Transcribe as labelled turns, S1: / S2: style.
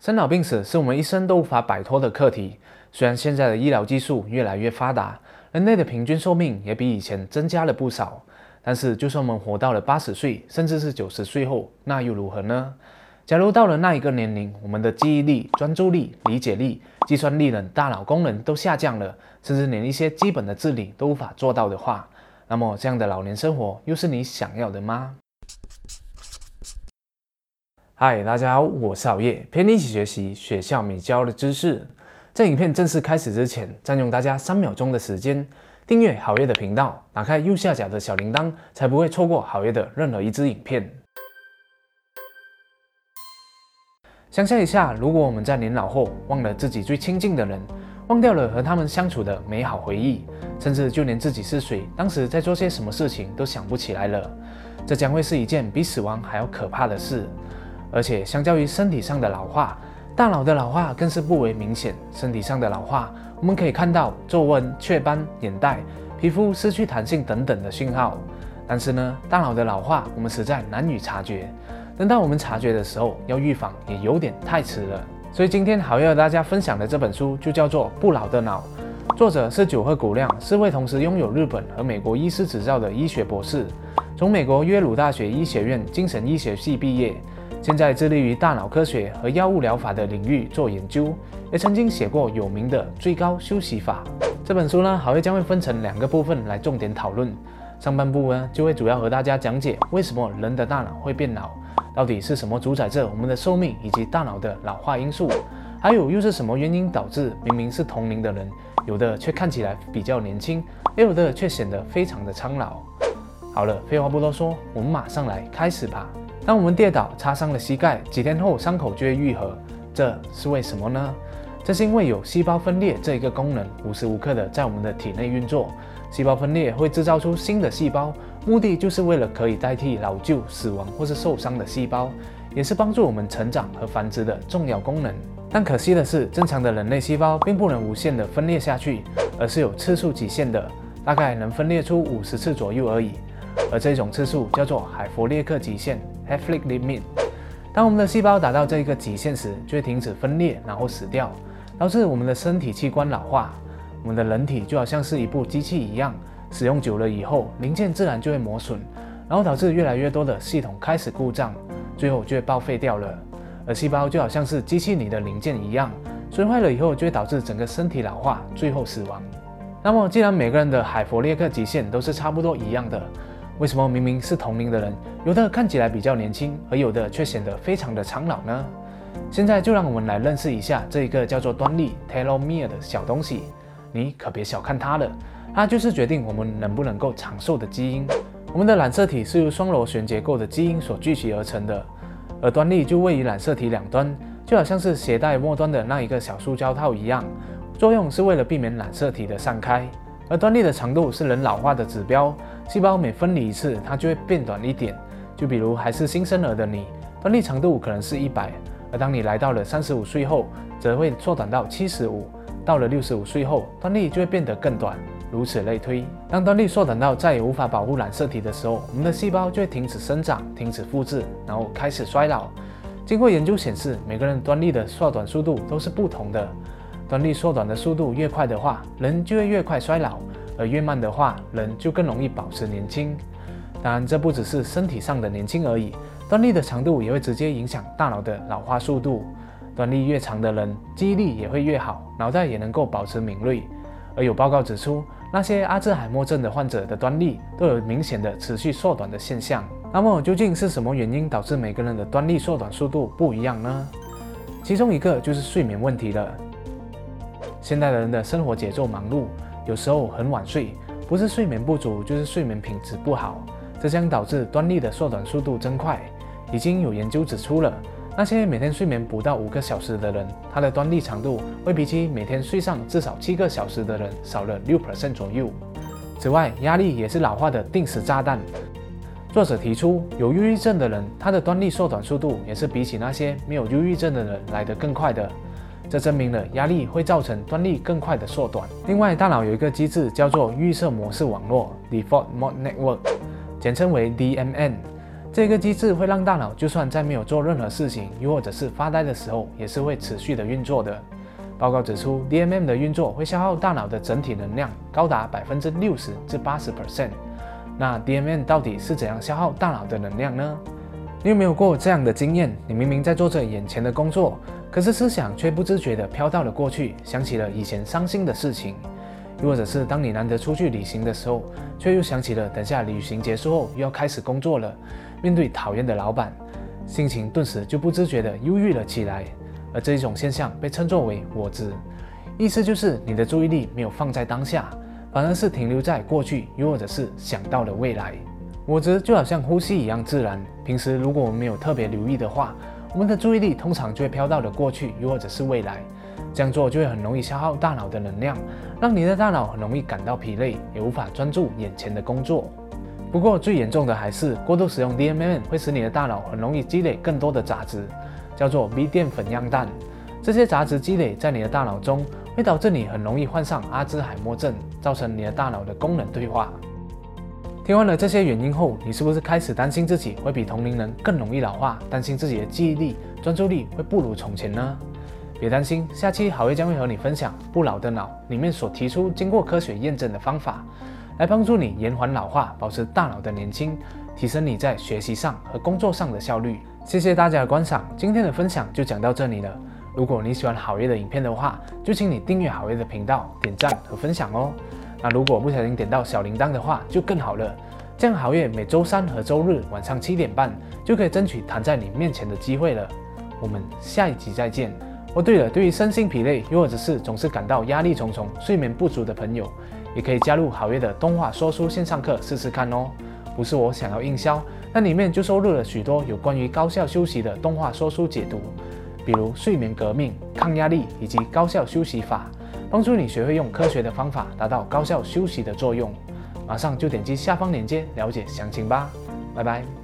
S1: 生老病死是我们一生都无法摆脱的课题。虽然现在的医疗技术越来越发达，人类的平均寿命也比以前增加了不少，但是就算我们活到了八十岁，甚至是九十岁后，那又如何呢？假如到了那一个年龄，我们的记忆力、专注力、理解力、计算力等大脑功能都下降了，甚至连一些基本的自理都无法做到的话，那么这样的老年生活又是你想要的吗？嗨，大家好，我是熬夜，陪你一起学习学校没教的知识。在影片正式开始之前，占用大家三秒钟的时间，订阅好夜的频道，打开右下角的小铃铛，才不会错过好夜的任何一支影片。想象一下，如果我们在年老后忘了自己最亲近的人，忘掉了和他们相处的美好回忆，甚至就连自己是谁，当时在做些什么事情都想不起来了，这将会是一件比死亡还要可怕的事。而且，相较于身体上的老化，大脑的老化更是不为明显。身体上的老化，我们可以看到皱纹、雀斑、眼袋、皮肤失去弹性等等的讯号。但是呢，大脑的老化我们实在难以察觉。等到我们察觉的时候，要预防也有点太迟了。所以今天好要和大家分享的这本书就叫做《不老的脑》，作者是久贺古亮，是位同时拥有日本和美国医师执照的医学博士，从美国约鲁大学医学院精神医学系毕业。现在致力于大脑科学和药物疗法的领域做研究，也曾经写过有名的《最高休息法》这本书呢。好会将会分成两个部分来重点讨论。上半部呢，就会主要和大家讲解为什么人的大脑会变老，到底是什么主宰着我们的寿命以及大脑的老化因素，还有又是什么原因导致明明是同龄的人，有的却看起来比较年轻，也有的却显得非常的苍老。好了，废话不多说，我们马上来开始吧。当我们跌倒擦伤了膝盖，几天后伤口就会愈合，这是为什么呢？这是因为有细胞分裂这一个功能无时无刻的在我们的体内运作。细胞分裂会制造出新的细胞，目的就是为了可以代替老旧、死亡或是受伤的细胞，也是帮助我们成长和繁殖的重要功能。但可惜的是，正常的人类细胞并不能无限的分裂下去，而是有次数极限的，大概能分裂出五十次左右而已。而这种次数叫做海弗列克极限 （Hayflick limit）。当我们的细胞达到这一个极限时，就会停止分裂，然后死掉，导致我们的身体器官老化。我们的人体就好像是一部机器一样，使用久了以后，零件自然就会磨损，然后导致越来越多的系统开始故障，最后就会报废掉了。而细胞就好像是机器里的零件一样，损坏了以后就会导致整个身体老化，最后死亡。那么，既然每个人的海弗列克极限都是差不多一样的，为什么明明是同龄的人，有的看起来比较年轻，而有的却显得非常的苍老呢？现在就让我们来认识一下这一个叫做端粒 （telomere） 的小东西。你可别小看它了，它就是决定我们能不能够长寿的基因。我们的染色体是由双螺旋结构的基因所聚集而成的，而端粒就位于染色体两端，就好像是携带末端的那一个小塑胶套一样，作用是为了避免染色体的散开。而端粒的长度是人老化的指标。细胞每分离一次，它就会变短一点。就比如还是新生儿的你，端粒长度可能是一百，而当你来到了三十五岁后，则会缩短到七十五。到了六十五岁后，端粒就会变得更短，如此类推。当端粒缩短到再也无法保护染色体的时候，我们的细胞就会停止生长、停止复制，然后开始衰老。经过研究显示，每个人端粒的缩短速度都是不同的。端粒缩短的速度越快的话，人就会越快衰老。而越慢的话，人就更容易保持年轻。当然，这不只是身体上的年轻而已，端粒的长度也会直接影响大脑的老化速度。端粒越长的人，记忆力也会越好，脑袋也能够保持敏锐。而有报告指出，那些阿兹海默症的患者的端粒都有明显的持续缩短的现象。那么，究竟是什么原因导致每个人的端粒缩短速度不一样呢？其中一个就是睡眠问题了。现代人的生活节奏忙碌。有时候很晚睡，不是睡眠不足，就是睡眠品质不好，这将导致端粒的缩短速度增快。已经有研究指出了，那些每天睡眠不到五个小时的人，他的端粒长度会比起每天睡上至少七个小时的人少了六 percent 左右。此外，压力也是老化的定时炸弹。作者提出，有忧郁症的人，他的端粒缩短速度也是比起那些没有忧郁症的人来得更快的。这证明了压力会造成端粒更快的缩短。另外，大脑有一个机制叫做预设模式网络 （Default Mode Network），简称为 DMN。这个机制会让大脑就算在没有做任何事情，又或者是发呆的时候，也是会持续的运作的。报告指出，DMM 的运作会消耗大脑的整体能量高达百分之六十至八十 percent。那 DMM 到底是怎样消耗大脑的能量呢？你有没有过这样的经验？你明明在做着眼前的工作，可是思想却不自觉地飘到了过去，想起了以前伤心的事情。又或者是当你难得出去旅行的时候，却又想起了等下旅行结束后又要开始工作了，面对讨厌的老板，心情顿时就不自觉地忧郁了起来。而这一种现象被称作为“我执”，意思就是你的注意力没有放在当下，反而是停留在过去，又或者是想到了未来。我执就好像呼吸一样自然，平时如果我们没有特别留意的话，我们的注意力通常就会飘到了过去，又或者是未来。这样做就会很容易消耗大脑的能量，让你的大脑很容易感到疲累，也无法专注眼前的工作。不过最严重的还是过度使用 DMM 会使你的大脑很容易积累更多的杂质，叫做 B 淀粉样氮。这些杂质积累在你的大脑中，会导致你很容易患上阿兹海默症，造成你的大脑的功能退化。听完了这些原因后，你是不是开始担心自己会比同龄人更容易老化？担心自己的记忆力、专注力会不如从前呢？别担心，下期好月将会和你分享《不老的脑》里面所提出经过科学验证的方法，来帮助你延缓老化，保持大脑的年轻，提升你在学习上和工作上的效率。谢谢大家的观赏，今天的分享就讲到这里了。如果你喜欢好月的影片的话，就请你订阅好月的频道，点赞和分享哦。那如果不小心点到小铃铛的话，就更好了。这样好月每周三和周日晚上七点半就可以争取弹在你面前的机会了。我们下一集再见。哦，对了，对于身心疲累，又或者是总是感到压力重重、睡眠不足的朋友，也可以加入好月的动画说书线上课试试看哦。不是我想要营销，那里面就收录了许多有关于高效休息的动画说书解读，比如睡眠革命、抗压力以及高效休息法，帮助你学会用科学的方法达到高效休息的作用。马上就点击下方链接了解详情吧，拜拜。